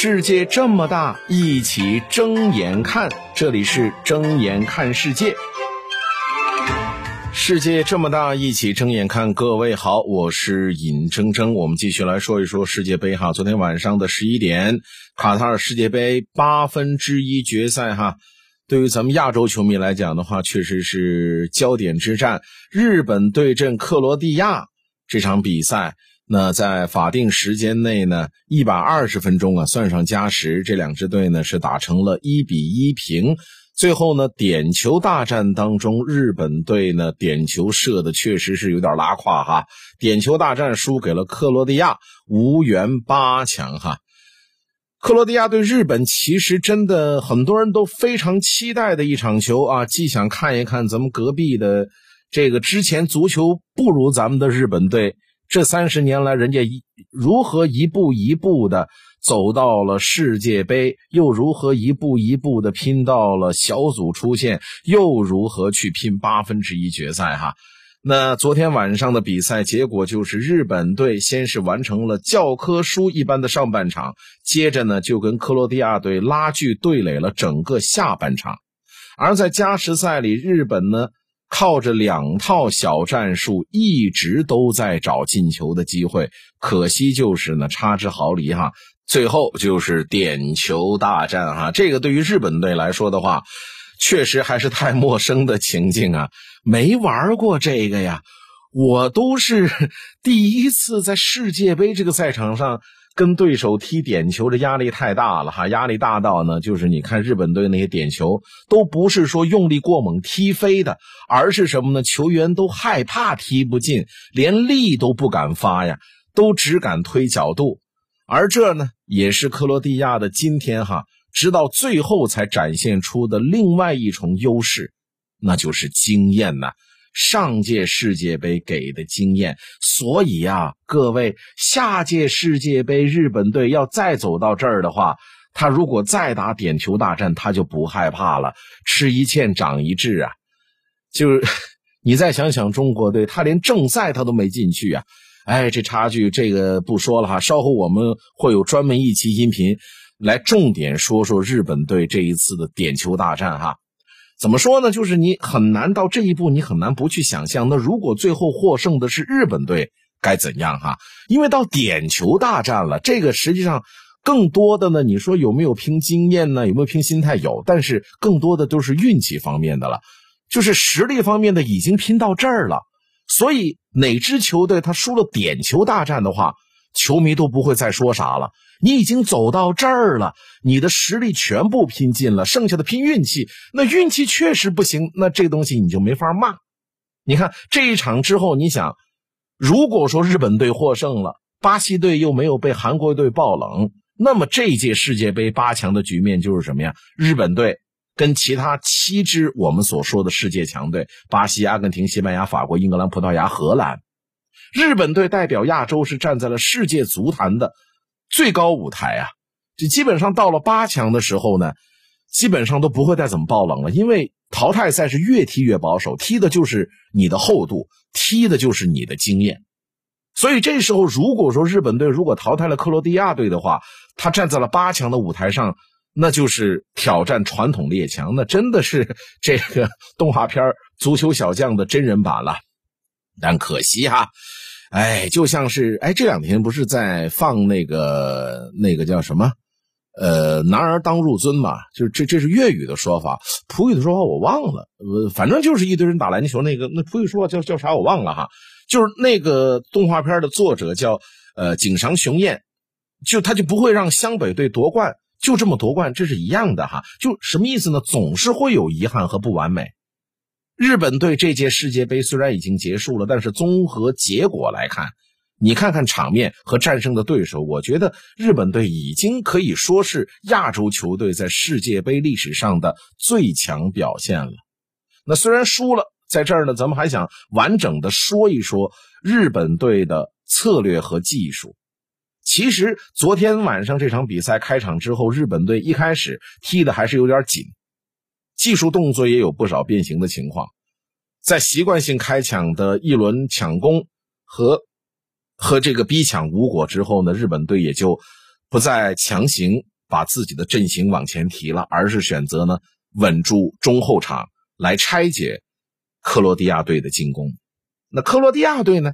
世界这么大，一起睁眼看。这里是睁眼看世界。世界这么大，一起睁眼看。各位好，我是尹铮铮。我们继续来说一说世界杯哈。昨天晚上的十一点，卡塔尔世界杯八分之一决赛哈。对于咱们亚洲球迷来讲的话，确实是焦点之战。日本对阵克罗地亚这场比赛。那在法定时间内呢，一百二十分钟啊，算上加时，这两支队呢是打成了一比一平。最后呢，点球大战当中，日本队呢点球射的确实是有点拉胯哈，点球大战输给了克罗地亚，无缘八强哈。克罗地亚对日本，其实真的很多人都非常期待的一场球啊，既想看一看咱们隔壁的这个之前足球不如咱们的日本队。这三十年来，人家一如何一步一步的走到了世界杯，又如何一步一步的拼到了小组出线，又如何去拼八分之一决赛？哈，那昨天晚上的比赛结果就是日本队先是完成了教科书一般的上半场，接着呢就跟克罗地亚队拉锯对垒了整个下半场，而在加时赛里，日本呢。靠着两套小战术，一直都在找进球的机会，可惜就是呢差之毫厘哈。最后就是点球大战哈，这个对于日本队来说的话，确实还是太陌生的情境啊，没玩过这个呀，我都是第一次在世界杯这个赛场上。跟对手踢点球的压力太大了哈，压力大到呢，就是你看日本队那些点球都不是说用力过猛踢飞的，而是什么呢？球员都害怕踢不进，连力都不敢发呀，都只敢推角度。而这呢，也是克罗地亚的今天哈，直到最后才展现出的另外一重优势，那就是经验呐。上届世界杯给的经验，所以呀，各位，下届世界杯日本队要再走到这儿的话，他如果再打点球大战，他就不害怕了。吃一堑长一智啊，就是 你再想想中国队，他连正赛他都没进去啊，哎，这差距这个不说了哈，稍后我们会有专门一期音频来重点说说日本队这一次的点球大战哈。怎么说呢？就是你很难到这一步，你很难不去想象。那如果最后获胜的是日本队，该怎样哈？因为到点球大战了，这个实际上更多的呢，你说有没有拼经验呢？有没有拼心态？有，但是更多的都是运气方面的了。就是实力方面的已经拼到这儿了，所以哪支球队他输了点球大战的话，球迷都不会再说啥了。你已经走到这儿了，你的实力全部拼尽了，剩下的拼运气。那运气确实不行，那这东西你就没法骂。你看这一场之后，你想，如果说日本队获胜了，巴西队又没有被韩国队爆冷，那么这届世界杯八强的局面就是什么呀？日本队跟其他七支我们所说的世界强队——巴西、阿根廷、西班牙、法国、英格兰、葡萄牙、荷兰，日本队代表亚洲是站在了世界足坛的。最高舞台啊，就基本上到了八强的时候呢，基本上都不会再怎么爆冷了，因为淘汰赛是越踢越保守，踢的就是你的厚度，踢的就是你的经验。所以这时候，如果说日本队如果淘汰了克罗地亚队的话，他站在了八强的舞台上，那就是挑战传统列强，那真的是这个动画片《足球小将》的真人版了。但可惜哈。哎，就像是哎，这两天不是在放那个那个叫什么，呃，男儿当入樽嘛，就是这这是粤语的说法，普语的说法我忘了，呃，反正就是一堆人打篮球那个那普语说法叫叫啥我忘了哈，就是那个动画片的作者叫呃井上雄彦，就他就不会让湘北队夺冠，就这么夺冠，这是一样的哈，就什么意思呢？总是会有遗憾和不完美。日本队这届世界杯虽然已经结束了，但是综合结果来看，你看看场面和战胜的对手，我觉得日本队已经可以说是亚洲球队在世界杯历史上的最强表现了。那虽然输了，在这儿呢，咱们还想完整的说一说日本队的策略和技术。其实昨天晚上这场比赛开场之后，日本队一开始踢的还是有点紧。技术动作也有不少变形的情况，在习惯性开抢的一轮抢攻和和这个逼抢无果之后呢，日本队也就不再强行把自己的阵型往前提了，而是选择呢稳住中后场来拆解克罗地亚队的进攻。那克罗地亚队呢，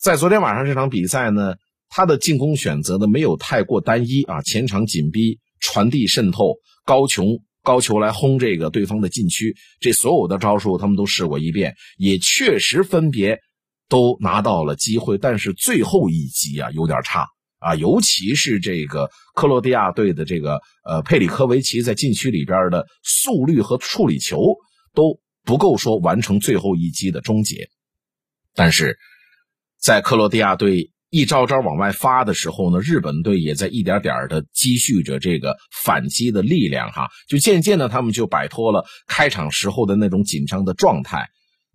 在昨天晚上这场比赛呢，他的进攻选择呢没有太过单一啊，前场紧逼、传递渗透、高球高球来轰这个对方的禁区，这所有的招数他们都试过一遍，也确实分别都拿到了机会，但是最后一击啊有点差。啊，尤其是这个克罗地亚队的这个呃佩里科维奇在禁区里边的速率和处理球都不够说完成最后一击的终结，但是在克罗地亚队一招招往外发的时候呢，日本队也在一点点的积蓄着这个反击的力量哈，就渐渐的他们就摆脱了开场时候的那种紧张的状态，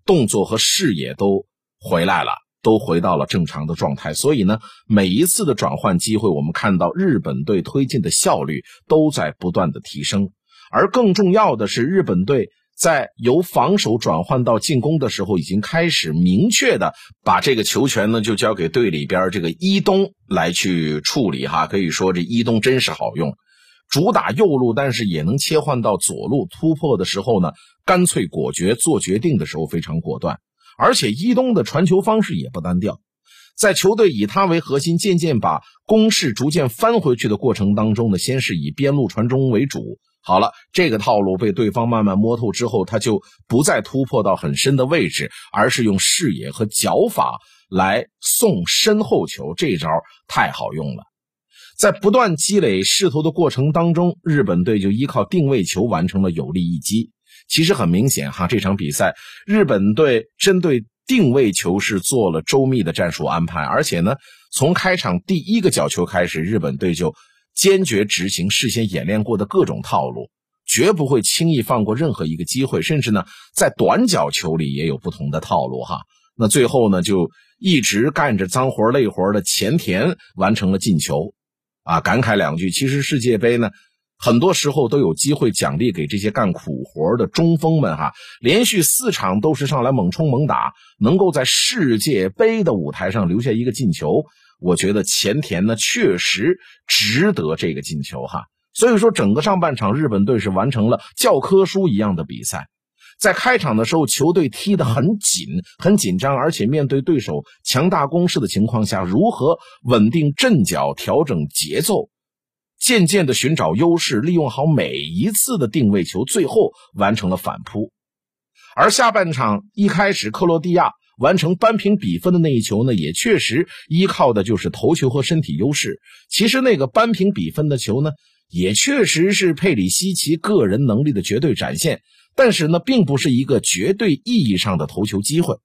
动作和视野都回来了。都回到了正常的状态，所以呢，每一次的转换机会，我们看到日本队推进的效率都在不断的提升。而更重要的是，日本队在由防守转换到进攻的时候，已经开始明确的把这个球权呢，就交给队里边这个伊东来去处理哈。可以说，这伊东真是好用，主打右路，但是也能切换到左路突破的时候呢，干脆果决，做决定的时候非常果断。而且伊东的传球方式也不单调，在球队以他为核心，渐渐把攻势逐渐翻回去的过程当中呢，先是以边路传中为主。好了，这个套路被对方慢慢摸透之后，他就不再突破到很深的位置，而是用视野和脚法来送身后球。这招太好用了。在不断积累势头的过程当中，日本队就依靠定位球完成了有力一击。其实很明显哈，这场比赛日本队针对定位球是做了周密的战术安排，而且呢，从开场第一个角球开始，日本队就坚决执行事先演练过的各种套路，绝不会轻易放过任何一个机会，甚至呢，在短角球里也有不同的套路哈。那最后呢，就一直干着脏活累活的前田完成了进球，啊，感慨两句，其实世界杯呢。很多时候都有机会奖励给这些干苦活的中锋们哈，连续四场都是上来猛冲猛打，能够在世界杯的舞台上留下一个进球，我觉得前田呢确实值得这个进球哈。所以说，整个上半场日本队是完成了教科书一样的比赛，在开场的时候球队踢得很紧、很紧张，而且面对对手强大攻势的情况下，如何稳定阵脚、调整节奏。渐渐的寻找优势，利用好每一次的定位球，最后完成了反扑。而下半场一开始，克罗地亚完成扳平比分的那一球呢，也确实依靠的就是头球和身体优势。其实那个扳平比分的球呢，也确实是佩里西奇个人能力的绝对展现，但是呢，并不是一个绝对意义上的头球机会。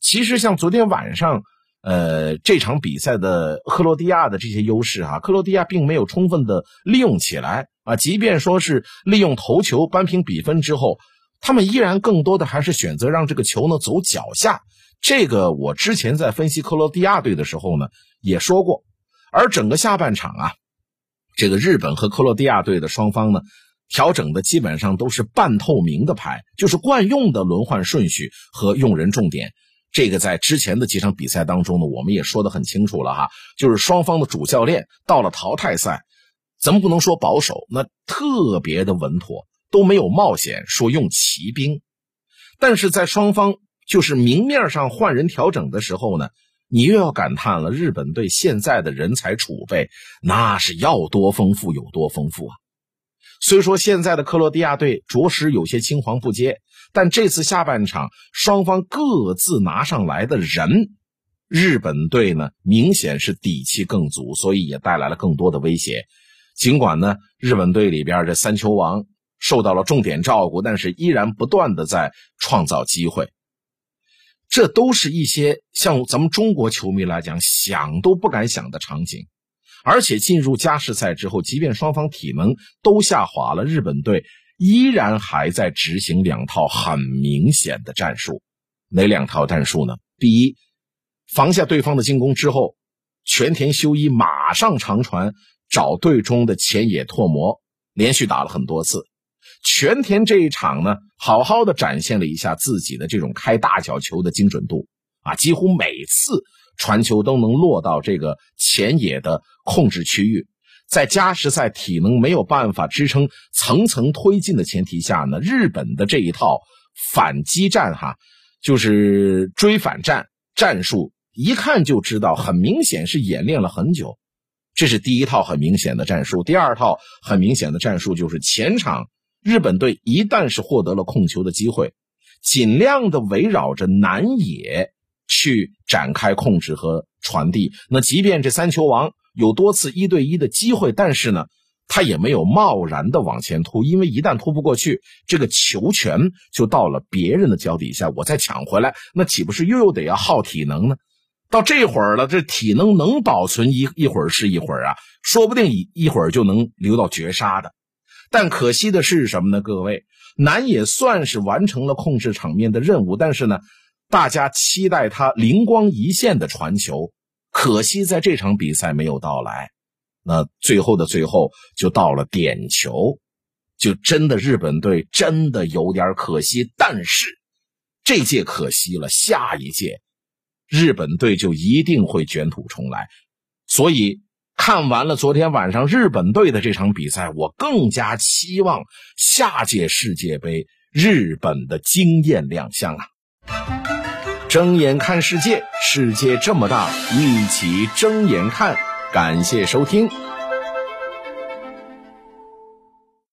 其实像昨天晚上。呃，这场比赛的克罗地亚的这些优势啊，克罗地亚并没有充分的利用起来啊。即便说是利用头球扳平比分之后，他们依然更多的还是选择让这个球呢走脚下。这个我之前在分析克罗地亚队的时候呢也说过。而整个下半场啊，这个日本和克罗地亚队的双方呢调整的基本上都是半透明的牌，就是惯用的轮换顺序和用人重点。这个在之前的几场比赛当中呢，我们也说的很清楚了哈，就是双方的主教练到了淘汰赛，咱们不能说保守，那特别的稳妥，都没有冒险说用骑兵。但是在双方就是明面上换人调整的时候呢，你又要感叹了，日本队现在的人才储备那是要多丰富有多丰富啊。虽说现在的克罗地亚队着实有些青黄不接。但这次下半场，双方各自拿上来的人，日本队呢明显是底气更足，所以也带来了更多的威胁。尽管呢，日本队里边这三球王受到了重点照顾，但是依然不断的在创造机会。这都是一些像咱们中国球迷来讲想都不敢想的场景。而且进入加时赛之后，即便双方体能都下滑了，日本队。依然还在执行两套很明显的战术，哪两套战术呢？第一，防下对方的进攻之后，全田修一马上长传找队中的前野拓磨，连续打了很多次。全田这一场呢，好好的展现了一下自己的这种开大角球的精准度啊，几乎每次传球都能落到这个前野的控制区域。在加时赛体能没有办法支撑层层推进的前提下呢，日本的这一套反击战哈，就是追反战战术，一看就知道，很明显是演练了很久。这是第一套很明显的战术。第二套很明显的战术就是前场日本队一旦是获得了控球的机会，尽量的围绕着南野去展开控制和传递。那即便这三球王。有多次一对一的机会，但是呢，他也没有贸然的往前突，因为一旦突不过去，这个球权就到了别人的脚底下，我再抢回来，那岂不是又又得要耗体能呢？到这会儿了，这体能能保存一一会儿是一会儿啊，说不定一一会儿就能留到绝杀的。但可惜的是什么呢？各位，南也算是完成了控制场面的任务，但是呢，大家期待他灵光一现的传球。可惜在这场比赛没有到来，那最后的最后就到了点球，就真的日本队真的有点可惜。但是这届可惜了，下一届日本队就一定会卷土重来。所以看完了昨天晚上日本队的这场比赛，我更加期望下届世界杯日本的惊艳亮相啊！睁眼看世界，世界这么大，一起睁眼看。感谢收听。